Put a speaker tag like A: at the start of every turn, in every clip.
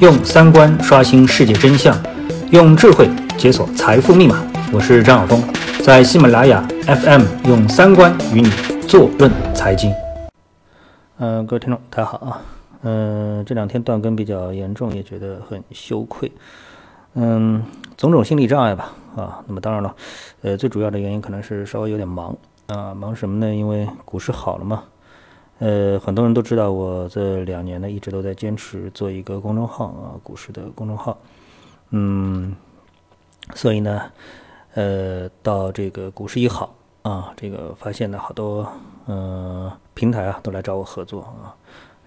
A: 用三观刷新世界真相，用智慧解锁财富密码。我是张晓峰，在喜马拉雅 FM 用三观与你坐论财经。嗯，各位听众，大家好啊。嗯，这两天断更比较严重，也觉得很羞愧。嗯，种种心理障碍吧。啊，那么当然了，呃，最主要的原因可能是稍微有点忙啊。忙什么呢？因为股市好了嘛。呃，很多人都知道，我这两年呢一直都在坚持做一个公众号啊，股市的公众号。嗯，所以呢，呃，到这个股市一好啊，这个发现呢好多呃平台啊都来找我合作啊，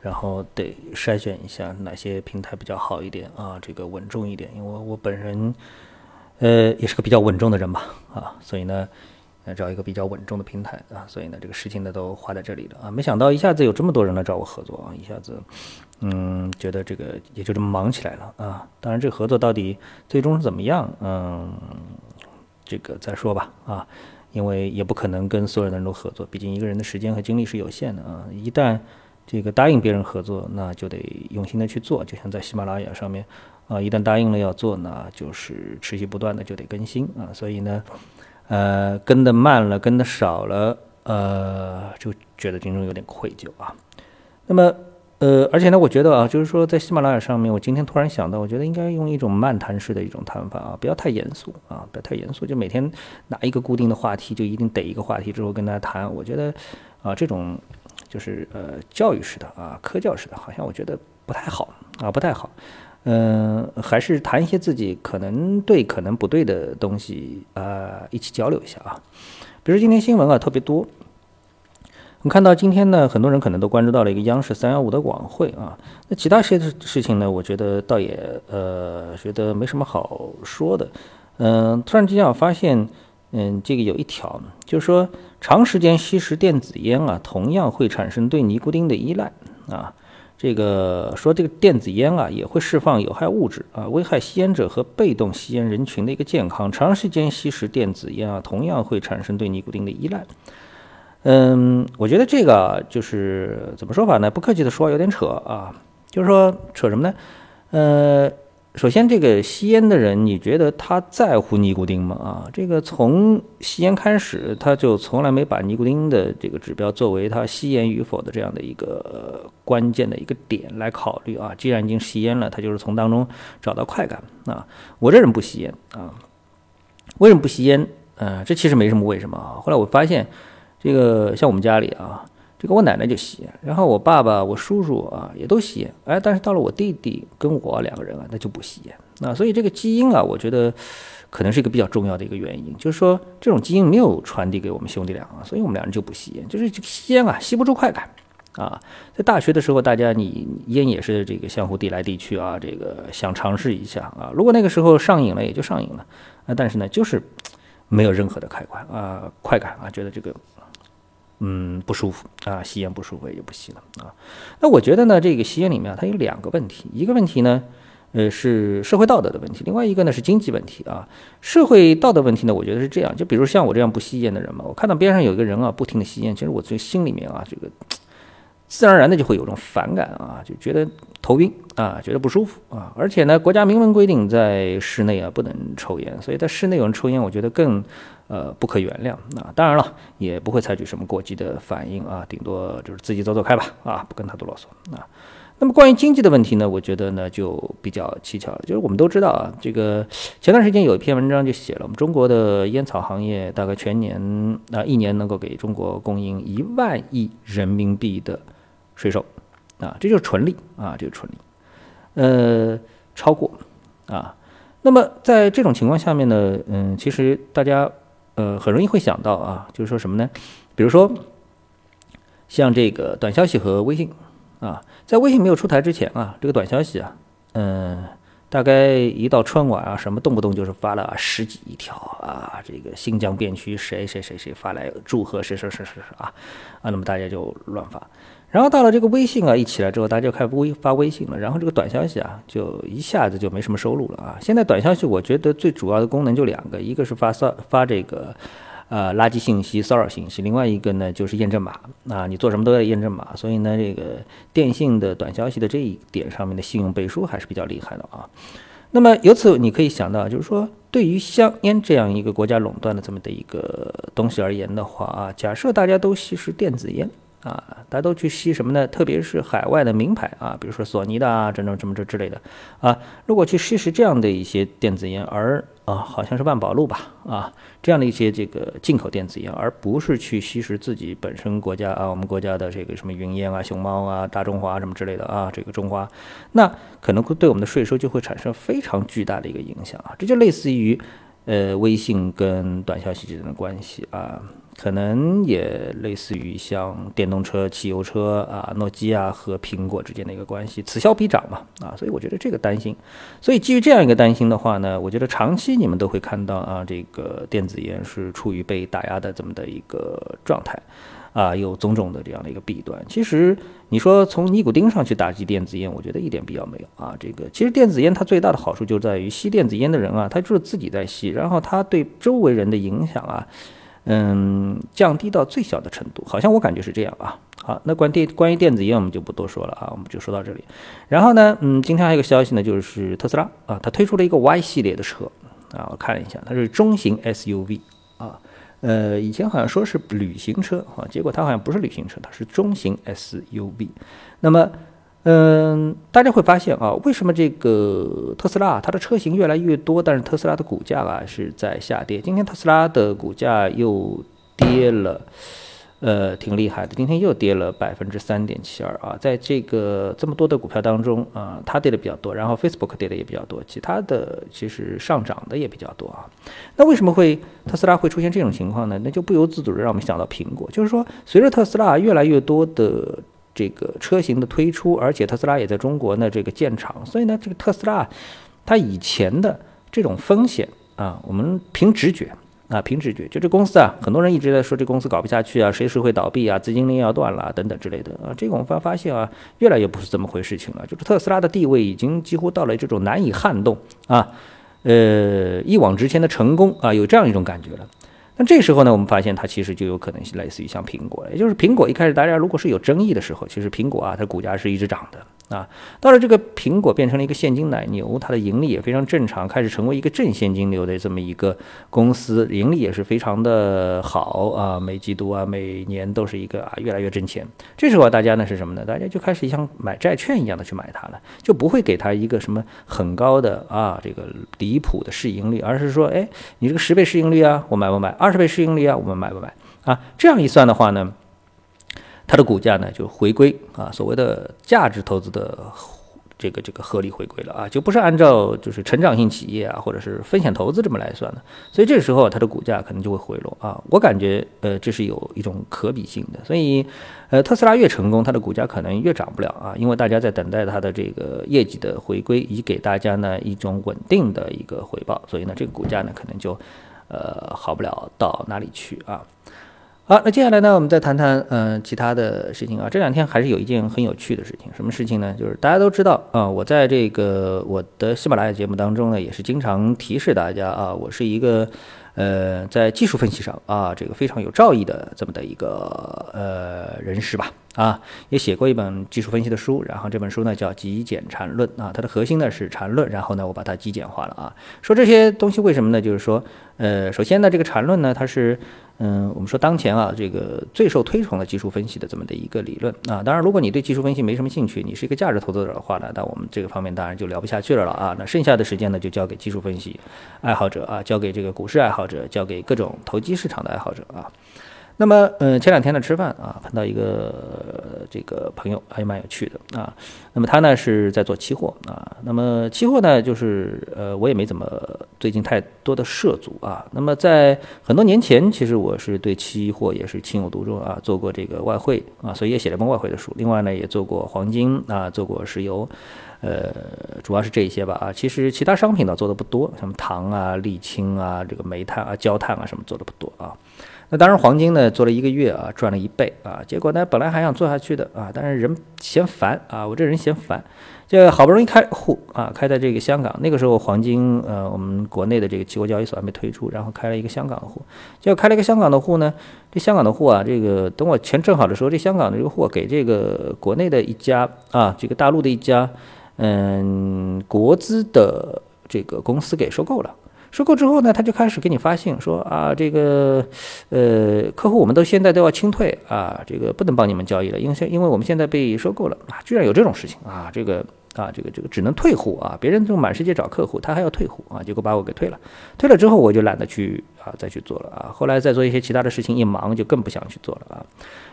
A: 然后得筛选一下哪些平台比较好一点啊，这个稳重一点，因为我本人呃也是个比较稳重的人吧啊，所以呢。来找一个比较稳重的平台啊，所以呢，这个事情呢都花在这里了啊。没想到一下子有这么多人来找我合作啊，一下子，嗯，觉得这个也就这么忙起来了啊。当然，这个合作到底最终是怎么样，嗯，这个再说吧啊，因为也不可能跟所有人都合作，毕竟一个人的时间和精力是有限的啊。一旦这个答应别人合作，那就得用心的去做，就像在喜马拉雅上面啊，一旦答应了要做，那就是持续不断的就得更新啊。所以呢。呃，跟的慢了，跟的少了，呃，就觉得心中有点愧疚啊。那么，呃，而且呢，我觉得啊，就是说在喜马拉雅上面，我今天突然想到，我觉得应该用一种漫谈式的一种谈法啊，不要太严肃啊，不要太严肃，就每天拿一个固定的话题，就一定逮一个话题之后跟大家谈。我觉得啊，这种就是呃教育式的啊，科教式的，好像我觉得不太好啊，不太好。嗯，还是谈一些自己可能对、可能不对的东西啊，一起交流一下啊。比如今天新闻啊特别多，我们看到今天呢，很多人可能都关注到了一个央视三幺五的晚会啊。那其他些事情呢，我觉得倒也呃，觉得没什么好说的。嗯，突然之间我发现，嗯，这个有一条，就是说长时间吸食电子烟啊，同样会产生对尼古丁的依赖啊。这个说这个电子烟啊也会释放有害物质啊，危害吸烟者和被动吸烟人群的一个健康。长时间吸食电子烟啊，同样会产生对尼古丁的依赖。嗯，我觉得这个就是怎么说法呢？不客气的说，有点扯啊。就是说扯什么呢？呃。首先，这个吸烟的人，你觉得他在乎尼古丁吗？啊，这个从吸烟开始，他就从来没把尼古丁的这个指标作为他吸烟与否的这样的一个关键的一个点来考虑啊。既然已经吸烟了，他就是从当中找到快感啊。我这人不吸烟啊，为什么不吸烟？呃，这其实没什么为什么啊。后来我发现，这个像我们家里啊。这个我奶奶就吸烟，然后我爸爸、我叔叔啊也都吸烟，哎，但是到了我弟弟跟我两个人啊，那就不吸烟。那所以这个基因啊，我觉得可能是一个比较重要的一个原因，就是说这种基因没有传递给我们兄弟俩啊，所以我们两人就不吸烟。就是这个吸烟啊，吸不出快感啊。在大学的时候，大家你烟也是这个相互递来递去啊，这个想尝试一下啊。如果那个时候上瘾了，也就上瘾了啊。但是呢，就是没有任何的快感啊，快感啊，觉得这个。嗯，不舒服啊，吸烟不舒服也不吸了啊。那我觉得呢，这个吸烟里面它有两个问题，一个问题呢，呃，是社会道德的问题，另外一个呢是经济问题啊。社会道德问题呢，我觉得是这样，就比如像我这样不吸烟的人嘛，我看到边上有一个人啊，不停的吸烟，其实我最心里面啊，这个。自然而然的就会有种反感啊，就觉得头晕啊，觉得不舒服啊。而且呢，国家明文规定在室内啊不能抽烟，所以在室内有人抽烟，我觉得更呃不可原谅啊。当然了，也不会采取什么过激的反应啊，顶多就是自己走走开吧啊，不跟他多啰嗦啊。那么关于经济的问题呢，我觉得呢就比较蹊跷了，就是我们都知道啊，这个前段时间有一篇文章就写了，我们中国的烟草行业大概全年啊一年能够给中国供应一万亿人民币的。税收，啊，这就是纯利啊，这个纯利，呃，超过啊。那么在这种情况下面呢，嗯，其实大家呃很容易会想到啊，就是说什么呢？比如说像这个短消息和微信啊，在微信没有出台之前啊，这个短消息啊，嗯。大概一到春晚啊，什么动不动就是发了十几亿条啊，这个新疆边区谁谁谁谁发来祝贺谁谁谁谁啊啊，那么大家就乱发。然后到了这个微信啊一起来之后，大家就开始微发微信了，然后这个短消息啊就一下子就没什么收入了啊。现在短消息我觉得最主要的功能就两个，一个是发发发这个呃垃圾信息、骚扰信息，另外一个呢就是验证码。啊，你做什么都要验证码，所以呢这个电信的短消息的这一点上面的信用背书还是比较厉害的啊。那么由此你可以想到，就是说，对于香烟这样一个国家垄断的这么的一个东西而言的话啊，假设大家都吸食电子烟啊，大家都去吸什么呢？特别是海外的名牌啊，比如说索尼的啊，这种什么这之类的啊，如果去吸食这样的一些电子烟，而啊，好像是万宝路吧啊，这样的一些这个进口电子烟，而不是去吸食自己本身国家啊，我们国家的这个什么云烟啊、熊猫啊、大中华什么之类的啊，这个中华，那可能会对我们的税收就会产生非常巨大的一个影响啊，这就类似于呃微信跟短消息之间的关系啊。可能也类似于像电动车、汽油车啊，诺基亚和苹果之间的一个关系，此消彼长嘛啊，所以我觉得这个担心。所以基于这样一个担心的话呢，我觉得长期你们都会看到啊，这个电子烟是处于被打压的这么的一个状态啊，有种种的这样的一个弊端。其实你说从尼古丁上去打击电子烟，我觉得一点必要没有啊。这个其实电子烟它最大的好处就在于吸电子烟的人啊，他就是自己在吸，然后他对周围人的影响啊。嗯，降低到最小的程度，好像我感觉是这样啊。好，那关电关于电子烟我们就不多说了啊，我们就说到这里。然后呢，嗯，今天还有个消息呢，就是特斯拉啊，它推出了一个 Y 系列的车啊，我看了一下，它是中型 SUV 啊，呃，以前好像说是旅行车啊，结果它好像不是旅行车，它是中型 SUV。那么。嗯，大家会发现啊，为什么这个特斯拉它的车型越来越多，但是特斯拉的股价啊是在下跌？今天特斯拉的股价又跌了，呃，挺厉害的，今天又跌了百分之三点七二啊。在这个这么多的股票当中啊，它跌的比较多，然后 Facebook 跌的也比较多，其他的其实上涨的也比较多啊。那为什么会特斯拉会出现这种情况呢？那就不由自主的让我们想到苹果，就是说随着特斯拉越来越多的。这个车型的推出，而且特斯拉也在中国呢，这个建厂，所以呢，这个特斯拉它以前的这种风险啊，我们凭直觉啊，凭直觉，就这公司啊，很多人一直在说这公司搞不下去啊，随时会倒闭啊，资金链要断了等等之类的啊，这个我们发发现啊，越来越不是这么回事情了，就是特斯拉的地位已经几乎到了这种难以撼动啊，呃，一往直前的成功啊，有这样一种感觉了。那这时候呢，我们发现它其实就有可能是类似于像苹果，也就是苹果一开始大家如果是有争议的时候，其实苹果啊，它股价是一直涨的。啊，到了这个苹果变成了一个现金奶牛，它的盈利也非常正常，开始成为一个正现金流的这么一个公司，盈利也是非常的好啊，每季度啊，每年都是一个啊，越来越挣钱。这时候大家呢是什么呢？大家就开始像买债券一样的去买它了，就不会给它一个什么很高的啊，这个离谱的市盈率，而是说，哎，你这个十倍市盈率啊，我买不买？二十倍市盈率啊，我们买不买？啊，这样一算的话呢？它的股价呢就回归啊，所谓的价值投资的这个这个合理回归了啊，就不是按照就是成长性企业啊或者是风险投资这么来算的，所以这时候它的股价可能就会回落啊。我感觉呃这是有一种可比性的，所以呃特斯拉越成功，它的股价可能越涨不了啊，因为大家在等待它的这个业绩的回归，以给大家呢一种稳定的一个回报，所以呢这个股价呢可能就呃好不了到哪里去啊。好，那接下来呢，我们再谈谈嗯其他的事情啊。这两天还是有一件很有趣的事情，什么事情呢？就是大家都知道啊，我在这个我的喜马拉雅节目当中呢，也是经常提示大家啊，我是一个呃在技术分析上啊这个非常有造诣的这么的一个呃人士吧啊，也写过一本技术分析的书，然后这本书呢叫《极简禅论》啊，它的核心呢是禅论，然后呢我把它极简化了啊。说这些东西为什么呢？就是说呃，首先呢这个禅论呢它是。嗯，我们说当前啊，这个最受推崇的技术分析的这么的一个理论啊，当然，如果你对技术分析没什么兴趣，你是一个价值投资者的话呢，那我们这个方面当然就聊不下去了了啊。那剩下的时间呢，就交给技术分析爱好者啊，交给这个股市爱好者，交给各种投机市场的爱好者啊。那么，嗯，前两天呢吃饭啊，碰到一个这个朋友，还蛮有趣的啊。那么他呢是在做期货啊。那么期货呢，就是呃，我也没怎么最近太多的涉足啊。那么在很多年前，其实我是对期货也是情有独钟啊，做过这个外汇啊，所以也写了一本外汇的书。另外呢，也做过黄金啊，做过石油，呃，主要是这一些吧啊，其实其他商品呢做的不多，什么糖啊、沥青啊、这个煤炭啊、焦炭啊什么做的不多啊。那当然，黄金呢做了一个月啊，赚了一倍啊。结果呢，本来还想做下去的啊，但是人嫌烦啊，我这人嫌烦。这好不容易开户啊，开在这个香港。那个时候黄金呃，我们国内的这个期货交易所还没推出，然后开了一个香港的户。结果开了一个香港的户呢，这香港的户啊，这个等我钱挣好的时候，这香港的这个货给这个国内的一家啊，这个大陆的一家嗯国资的这个公司给收购了。收购之后呢，他就开始给你发信说啊，这个，呃，客户我们都现在都要清退啊，这个不能帮你们交易了，因为现因为我们现在被收购了啊，居然有这种事情啊，这个啊，这个这个只能退户啊，别人就满世界找客户，他还要退户啊，结果把我给退了，退了之后我就懒得去啊再去做了啊，后来再做一些其他的事情，一忙就更不想去做了啊，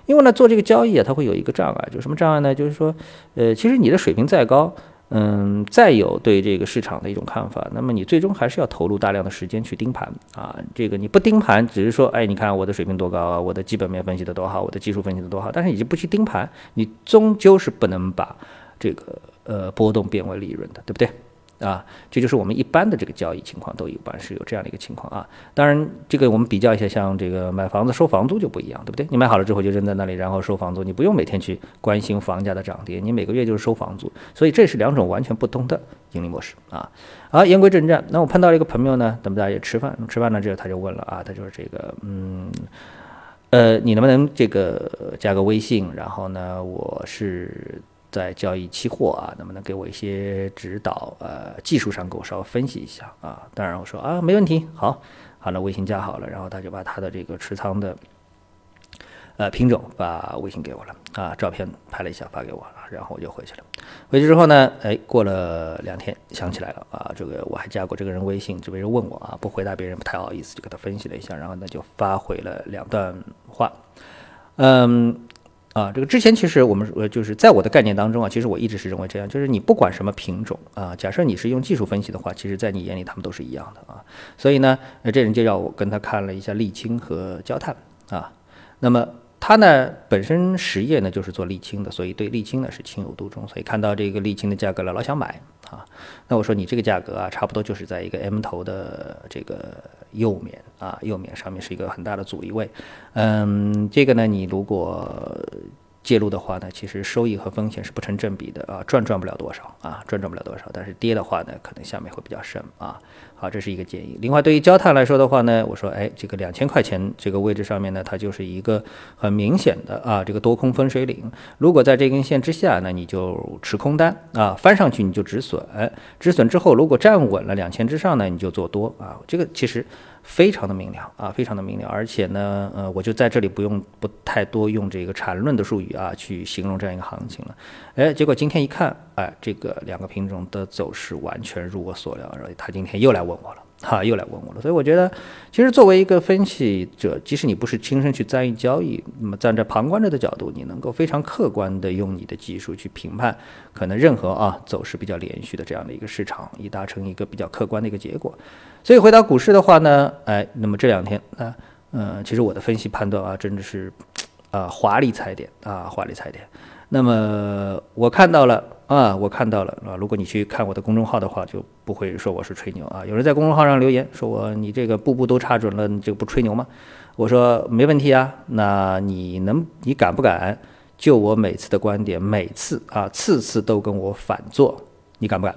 A: 因为呢做这个交易啊，它会有一个障碍，就什么障碍呢？就是说，呃，其实你的水平再高。嗯，再有对这个市场的一种看法，那么你最终还是要投入大量的时间去盯盘啊。这个你不盯盘，只是说，哎，你看我的水平多高啊，我的基本面分析的多好，我的技术分析的多好，但是你就不去盯盘，你终究是不能把这个呃波动变为利润的，对不对？啊，这就是我们一般的这个交易情况，都一般是有这样的一个情况啊。当然，这个我们比较一下，像这个买房子收房租就不一样，对不对？你买好了之后就扔在那里，然后收房租，你不用每天去关心房价的涨跌，你每个月就是收房租。所以这是两种完全不同的盈利模式啊。好，言归正传，那我碰到一个朋友呢，咱们大家也吃饭，吃饭了之后他就问了啊，他就是这个，嗯，呃，你能不能这个加个微信？然后呢，我是。在交易期货啊，能不能给我一些指导？呃，技术上给我稍微分析一下啊。当然我说啊，没问题，好，好了，微信加好了，然后他就把他的这个持仓的呃品种把微信给我了啊，照片拍了一下发给我了，然后我就回去了。回去之后呢，哎，过了两天想起来了啊，这个我还加过这个人微信，这个人问我啊，不回答别人不太好意思，就给他分析了一下，然后呢就发回了两段话，嗯。啊，这个之前其实我们呃就是在我的概念当中啊，其实我一直是认为这样，就是你不管什么品种啊，假设你是用技术分析的话，其实在你眼里他们都是一样的啊。所以呢，这人就让我跟他看了一下沥青和焦炭啊。那么他呢本身实业呢就是做沥青的，所以对沥青呢是情有独钟，所以看到这个沥青的价格了，老想买啊。那我说你这个价格啊，差不多就是在一个 M 头的这个右面啊，右面上面是一个很大的阻力位，嗯，这个呢你如果介入的话呢，其实收益和风险是不成正比的啊，赚赚不了多少啊，赚赚不了多少。但是跌的话呢，可能下面会比较深啊。好，这是一个建议。另外，对于焦炭来说的话呢，我说，哎，这个两千块钱这个位置上面呢，它就是一个很明显的啊，这个多空分水岭。如果在这根线之下呢，你就持空单啊，翻上去你就止损，止损之后如果站稳了两千之上呢，你就做多啊。这个其实。非常的明了啊，非常的明了，而且呢，呃，我就在这里不用不太多用这个缠论的术语啊，去形容这样一个行情了。哎，结果今天一看，哎，这个两个品种的走势完全如我所料，然后他今天又来问我了。哈，又来问我了，所以我觉得，其实作为一个分析者，即使你不是亲身去参与交易，那么站在旁观者的角度，你能够非常客观的用你的技术去评判，可能任何啊走势比较连续的这样的一个市场，以达成一个比较客观的一个结果。所以回到股市的话呢，哎，那么这两天啊，嗯，其实我的分析判断啊，真的是啊华丽踩点啊华丽踩点。那么我看到了。啊，我看到了啊！如果你去看我的公众号的话，就不会说我是吹牛啊。有人在公众号上留言说我你这个步步都查准了，你这个不吹牛吗？我说没问题啊。那你能你敢不敢就我每次的观点，每次啊次次都跟我反做，你敢不敢？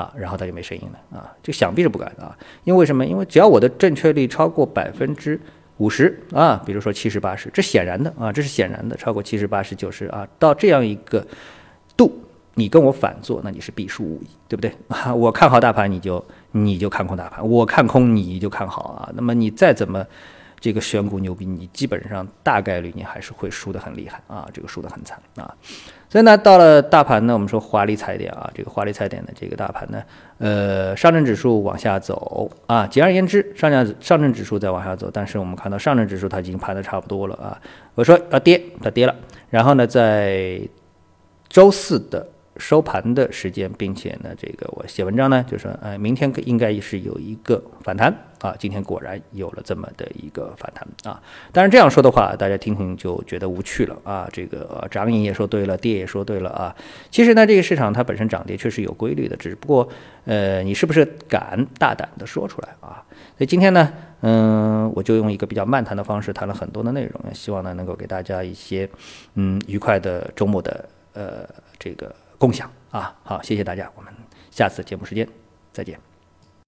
A: 啊，然后他就没声音了啊，就想必是不敢啊。因为什么？因为只要我的正确率超过百分之五十啊，比如说七十八十，这显然的啊，这是显然的，超过七十八十九十啊，到这样一个。你跟我反做，那你是必输无疑，对不对？我看好大盘，你就你就看空大盘；我看空，你就看好啊。那么你再怎么这个选股牛逼，你基本上大概率你还是会输得很厉害啊，这个输得很惨啊。所以呢，到了大盘呢，我们说华丽踩点啊，这个华丽踩点的这个大盘呢，呃，上证指数往下走啊。简而言之，上证上证指数在往下走，但是我们看到上证指数它已经盘的差不多了啊。我说要跌，它跌了。然后呢，在周四的。收盘的时间，并且呢，这个我写文章呢，就说，呃，明天应该是有一个反弹啊。今天果然有了这么的一个反弹啊。当然这样说的话，大家听听就觉得无趣了啊。这个涨也说对了，跌也说对了啊。其实呢，这个市场它本身涨跌确实有规律的，只不过，呃，你是不是敢大胆的说出来啊？所以今天呢，嗯，我就用一个比较漫谈的方式谈了很多的内容，希望呢能够给大家一些，嗯，愉快的周末的，呃，这个。共享啊，好，谢谢大家，我们下次节目时间再见。